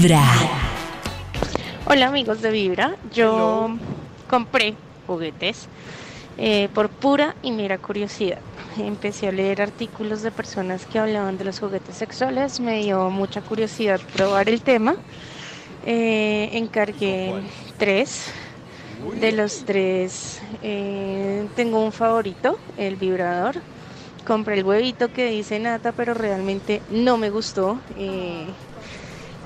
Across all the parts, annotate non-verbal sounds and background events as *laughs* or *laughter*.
Vibra. Hola amigos de Vibra, yo compré juguetes eh, por pura y mera curiosidad. Empecé a leer artículos de personas que hablaban de los juguetes sexuales, me dio mucha curiosidad probar el tema. Eh, encargué tres. De los tres eh, tengo un favorito, el vibrador. Compré el huevito que dice nata, pero realmente no me gustó. eh,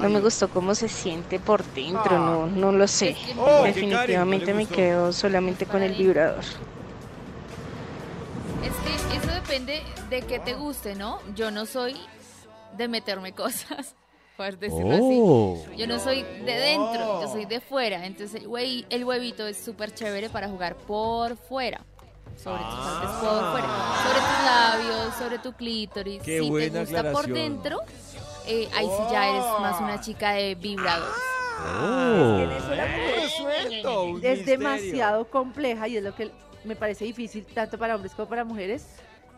no me gustó cómo se siente por dentro, no, no lo sé. Oh, qué Definitivamente Karen, no le me quedo solamente con el vibrador. Es que eso depende de que te guste, ¿no? Yo no soy de meterme cosas, *laughs* por decirlo Oh. así. Yo no soy de dentro, yo soy de fuera. Entonces el, hue- el huevito es súper chévere para jugar por fuera. Sobre tus partes por fuera. Sobre tus labios, sobre tu clítoris. Qué si te buena gusta por dentro, eh, ahí sí ya eres más una chica de vibradores. Oh. En eso la mujer Resuelto, un es misterio. demasiado compleja y es lo que me parece difícil tanto para hombres como para mujeres.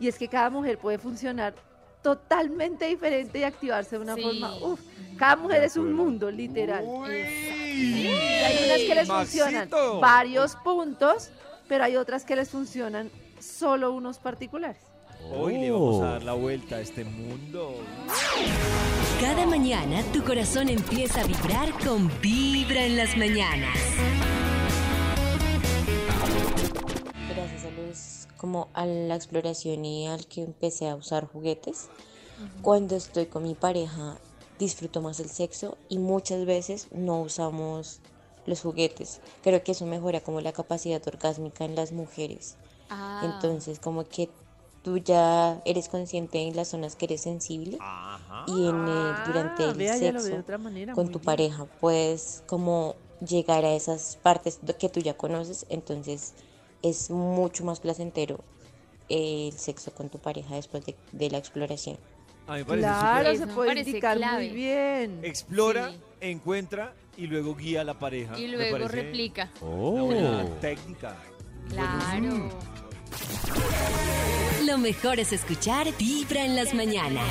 Y es que cada mujer puede funcionar totalmente diferente y activarse de una Sí. forma. Uf, cada mujer es un mundo, literal. Y hay unas que les funcionan varios puntos, pero hay otras que les funcionan solo unos particulares. Hoy le vamos a dar la vuelta a este mundo. Cada mañana tu corazón empieza a vibrar con Vibra en las mañanas. gracias a los como a la exploración y al que empecé a usar juguetes. Cuando estoy con mi pareja disfruto más el sexo y muchas veces no usamos los juguetes. Creo que eso mejora como la capacidad orgásmica en las mujeres. Ah, entonces como que tú ya eres consciente en las zonas que eres sensible y en el- durante Ah, el vea, sexo otra manera, con tu bien. pareja puedes como llegar a esas partes do- que tú ya conoces entonces es mucho más placentero el sexo con tu pareja después de, de la exploración A mí me parece Claro, se puede parece indicar clave. muy bien. Explora, Sí. encuentra y luego guía a la pareja. y luego replica. Una buena Oh. técnica. Claro. Lo mejor es escuchar Vibra en las mañanas.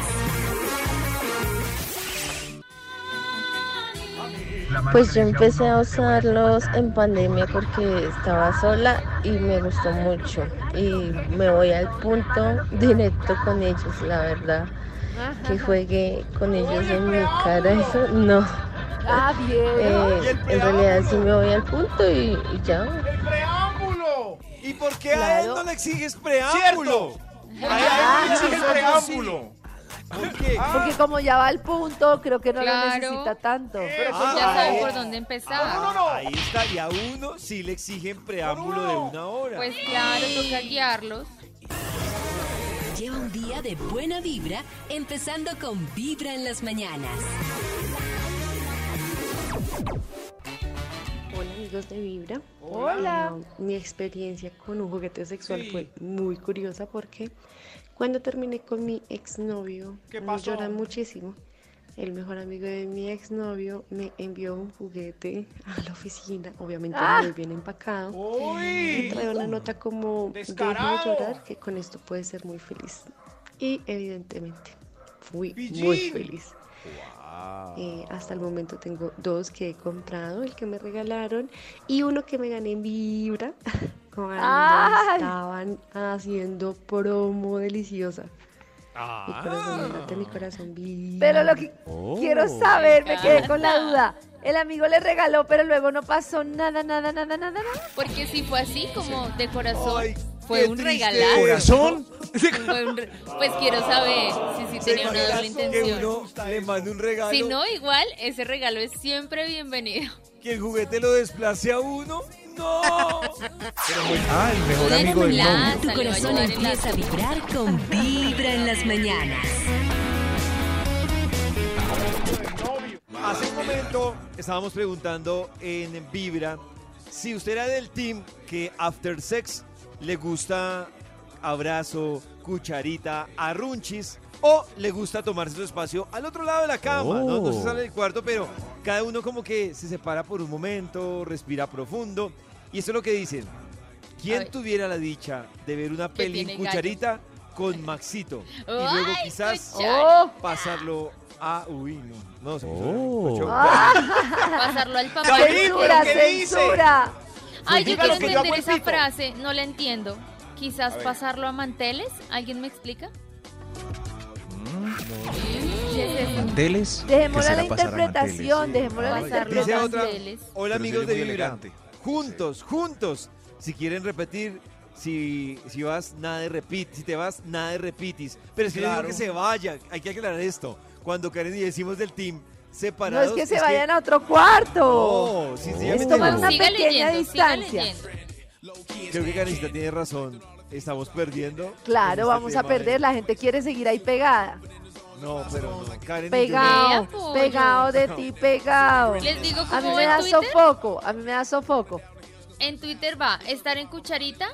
Pues yo empecé a usarlos en pandemia porque estaba sola y me gustó mucho. Y me voy al punto directo con ellos, la verdad. Que juegue con ellos en mi cara, eso no. Ah, bien. Eh, en realidad sí me voy al punto y, y ya. ¡Preámbulo! ¿Y por qué a él no le exiges preámbulo? Ah, A él no le preámbulo. ¿Por qué? Porque como ya va al punto, creo que no Claro. lo necesita tanto. Ah, ya saben ahí- por dónde empezar. Ahí está, y a uno sí le exigen preámbulo de una hora. Pues claro, toca guiarlos. Lleva un día de buena vibra, empezando con Vibra en las mañanas. Amigos de Vibra. Hola. Ah, mi experiencia con un juguete sexual fue muy curiosa porque cuando terminé con mi exnovio, me lloran muchísimo. El mejor amigo de mi exnovio me envió un juguete a la oficina, obviamente muy bien empacado. Y trae una nota como deja de llorar, que con esto puedes ser muy feliz. Y evidentemente fui muy feliz. Eh, hasta el momento tengo dos que he comprado, el que me regalaron y uno que me gané en Vibra *laughs* cuando ¡Ay! estaban haciendo promo deliciosa. Ah. Mi corazón late, mi corazón vibra. Pero lo que Oh. quiero saber, me quedé con la duda. El amigo le regaló, pero luego no pasó nada, nada, nada, nada, nada. Porque si fue así, como de corazón, Ay, fue un regalazo. ¿Corazón? Pues quiero saber si sí tenía una doble Que intención. uno le mande un regalo, Si no, igual, ese regalo es siempre bienvenido. que el juguete lo desplace a uno. ¡No! Ah, el mejor amigo del novio. Tu corazón empieza a vibrar con Vibra en las mañanas. Hace un momento estábamos preguntando en Vibra si usted era del team que after sex le gusta abrazo, cucharita, arrunchis o le gusta tomarse su espacio al otro lado de la cama. ¿no? no se Oh. sale del cuarto, pero cada uno como que se separa por un momento, respira profundo. Y eso es lo que dicen. A ¿Quién tuviera la dicha de ver una peli en gallo. cucharita con Maxito? Y *laughs* luego quizás. ¡Oh! pasarlo Ah, uy, no. No, se Oh. puso- Pasarlo al papá. ¡Censura, censura! Ay, yo quiero entender esa frase, no la entiendo. Quizás A pasarlo a manteles, ¿alguien me explica? Manteles. Dejémosla ¿Qué la será pasar a interpretación, dejémosla la manteles. hola amigos de Vibra. Juntos, juntos. Si quieren repetir, si, si vas, nada de repit. Si te vas, nada de repitis. Pero es que yo Claro. digo que se vaya. Hay que aclarar esto. Cuando Karen y decimos del team No separados. es que se vayan a otro cuarto. No, sí, Oh. Es tomar no. una pequeña leyendo, distancia. Creo que Karencita tiene razón. Estamos perdiendo. en Claro, este vamos a perder. La gente quiere seguir ahí pegada. No, pero no. Karen yo Pegado, pegado de ti, pegado. Les digo A mí cómo me da Twitter. sofoco, a mí me da sofoco. En Twitter va estar en cucharita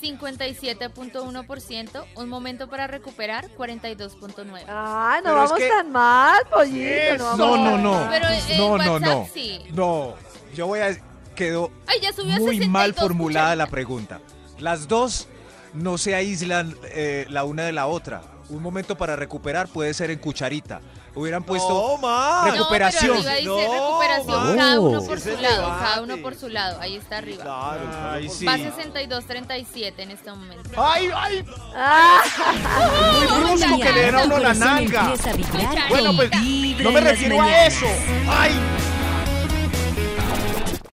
57.1%, un momento para recuperar 42.9. Ah, no Pero es vamos que- tan mal, pollito. No, vamos No, no, no. Pero en No, no, WhatsApp no. sí. No, yo voy a... Quedó Ay, ya subió a muy 62 mal formulada la pregunta. Las dos no se aíslan eh, la una de la otra. Un momento para recuperar puede ser en cucharita. Hubieran puesto... No, ma. Recu- recuperación. No, pero arriba dice No, recuperación, cada uno por su lado, debate. cada uno por su lado, ahí está arriba. Claro, Ay, sí. Va 62.37 en este momento. ¡Ay, ay! Ah, Muy brusco que le den a uno la nalga. Bueno, pues no me refiero a eso. ¡Ay!